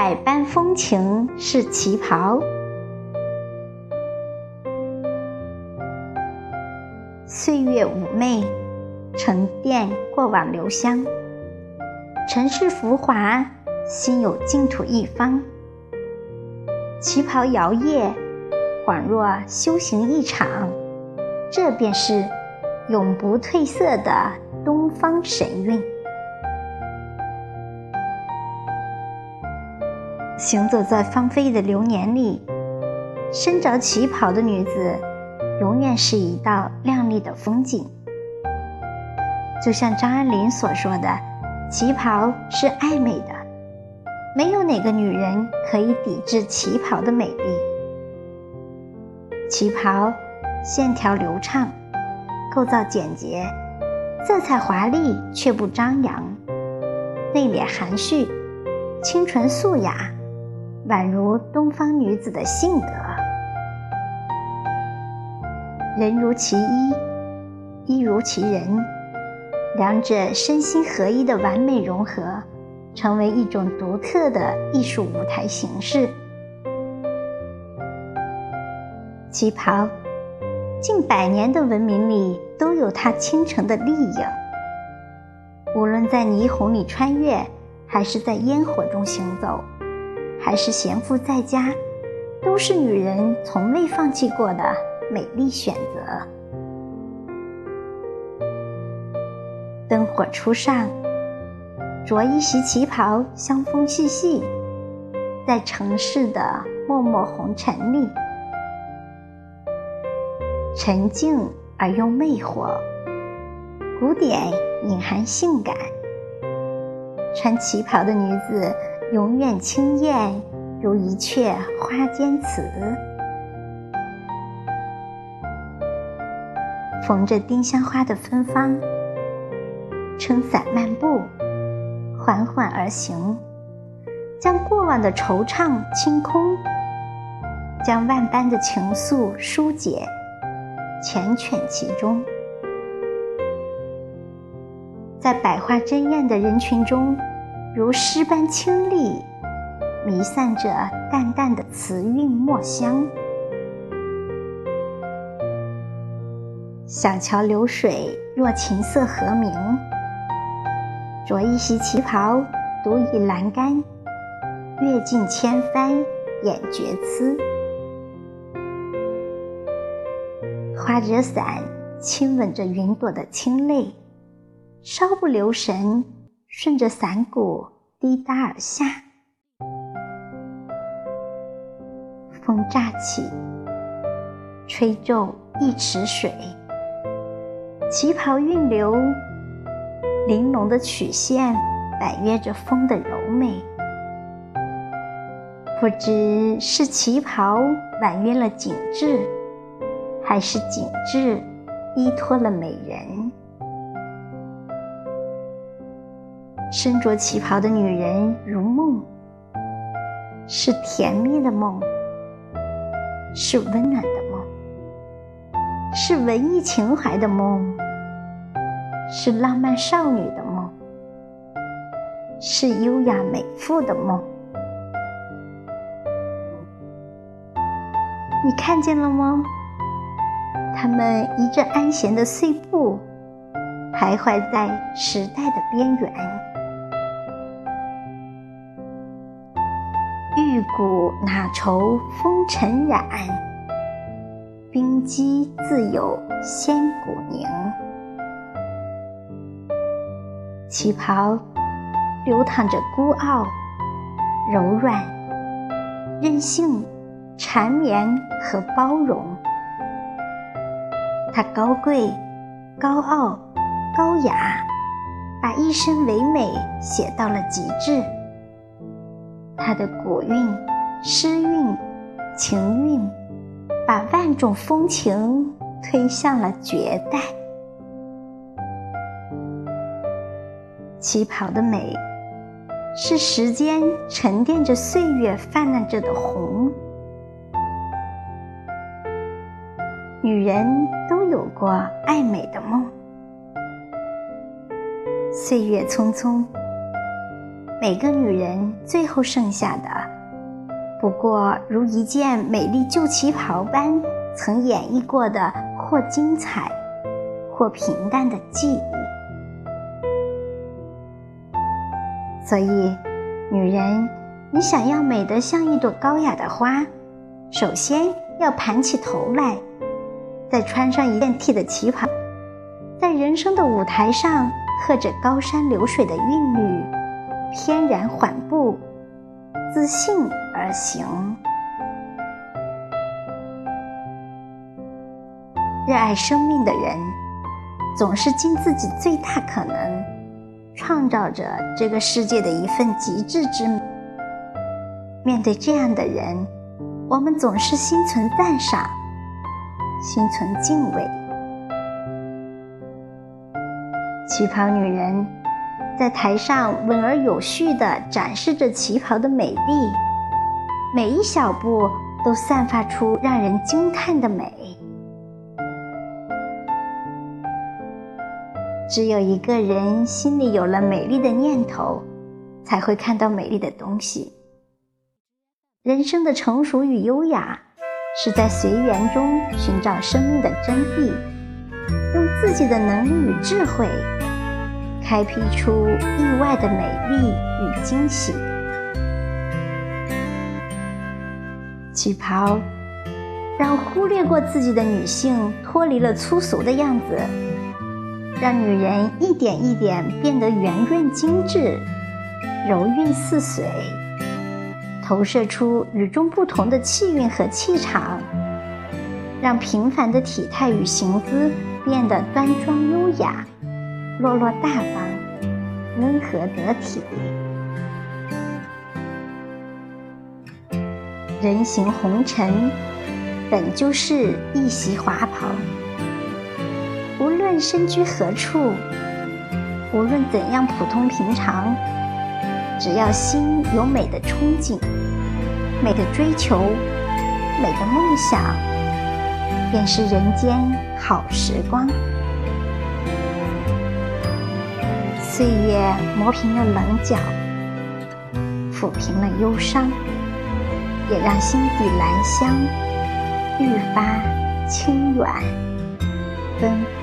百般风情是旗袍。岁月妩媚，沉淀过往留香。尘世浮华，心有净土一方。旗袍摇曳，恍若修行一场。这便是永不褪色的东方神韵。行走在芳菲的流年里，身着旗袍的女子，永远是一道亮丽的风景。就像张爱玲所说的：“旗袍是爱美的，没有哪个女人可以抵制旗袍的美丽。旗袍线条流畅，构造简洁，色彩华丽却不张扬，内敛含蓄，清纯素雅。”宛如东方女子的性格，人如其衣，衣如其人，两者身心合一的完美融合，成为一种独特的艺术舞台形式。旗袍，近百年的文明里都有它倾城的丽影。无论在霓虹里穿越，还是在烟火中行走。还是闲赋在家，都是女人从未放弃过的美丽选择。灯火初上，着一袭旗袍，香风细细，在城市的默默红尘里，沉静而又魅惑，古典隐含性感。穿旗袍的女子。永远清艳，如一阙花间词。逢着丁香花的芬芳，撑伞漫步，缓缓而行，将过往的惆怅清空，将万般的情愫疏解，缱绻其中，在百花争艳的人群中。如诗般清丽，弥散着淡淡的词韵墨香。小桥流水若琴瑟和鸣，着一袭旗袍，独倚栏杆，阅尽千帆眼绝词。花折伞亲吻着云朵的清泪，稍不留神。顺着伞骨滴答而下，风乍起，吹皱一池水。旗袍韵流，玲珑的曲线婉约着风的柔美。不知是旗袍婉约了景致，还是景致依托了美人。身着旗袍的女人如梦，是甜蜜的梦，是温暖的梦，是文艺情怀的梦，是浪漫少女的梦，是优雅美妇的梦。你看见了吗？他们一阵安闲的碎步，徘徊在时代的边缘。玉骨哪愁风尘染，冰肌自有仙骨凝。旗袍流淌着孤傲、柔软、任性、缠绵和包容。它高贵、高傲、高雅，把一身唯美写到了极致。他的古韵、诗韵、情韵，把万种风情推向了绝代。旗袍的美，是时间沉淀着岁月泛滥着的红。女人都有过爱美的梦，岁月匆匆。每个女人最后剩下的，不过如一件美丽旧旗袍般曾演绎过的或精彩，或平淡的记忆。所以，女人，你想要美得像一朵高雅的花，首先要盘起头来，再穿上一件替的旗袍，在人生的舞台上和着高山流水的韵律。翩然缓步，自信而行。热爱生命的人，总是尽自己最大可能，创造着这个世界的一份极致之美。面对这样的人，我们总是心存赞赏，心存敬畏。旗袍女人。在台上稳而有序地展示着旗袍的美丽，每一小步都散发出让人惊叹的美。只有一个人心里有了美丽的念头，才会看到美丽的东西。人生的成熟与优雅，是在随缘中寻找生命的真谛，用自己的能力与智慧。开辟出意外的美丽与惊喜。旗袍让忽略过自己的女性脱离了粗俗的样子，让女人一点一点变得圆润精致、柔韵似水，投射出与众不同的气韵和气场，让平凡的体态与行姿变得端庄优雅。落落大方，温和得体。人行红尘，本就是一袭华袍。无论身居何处，无论怎样普通平常，只要心有美的憧憬、美的追求、美的梦想，便是人间好时光。岁月磨平了棱角，抚平了忧伤，也让心底兰香愈发清远芬芳。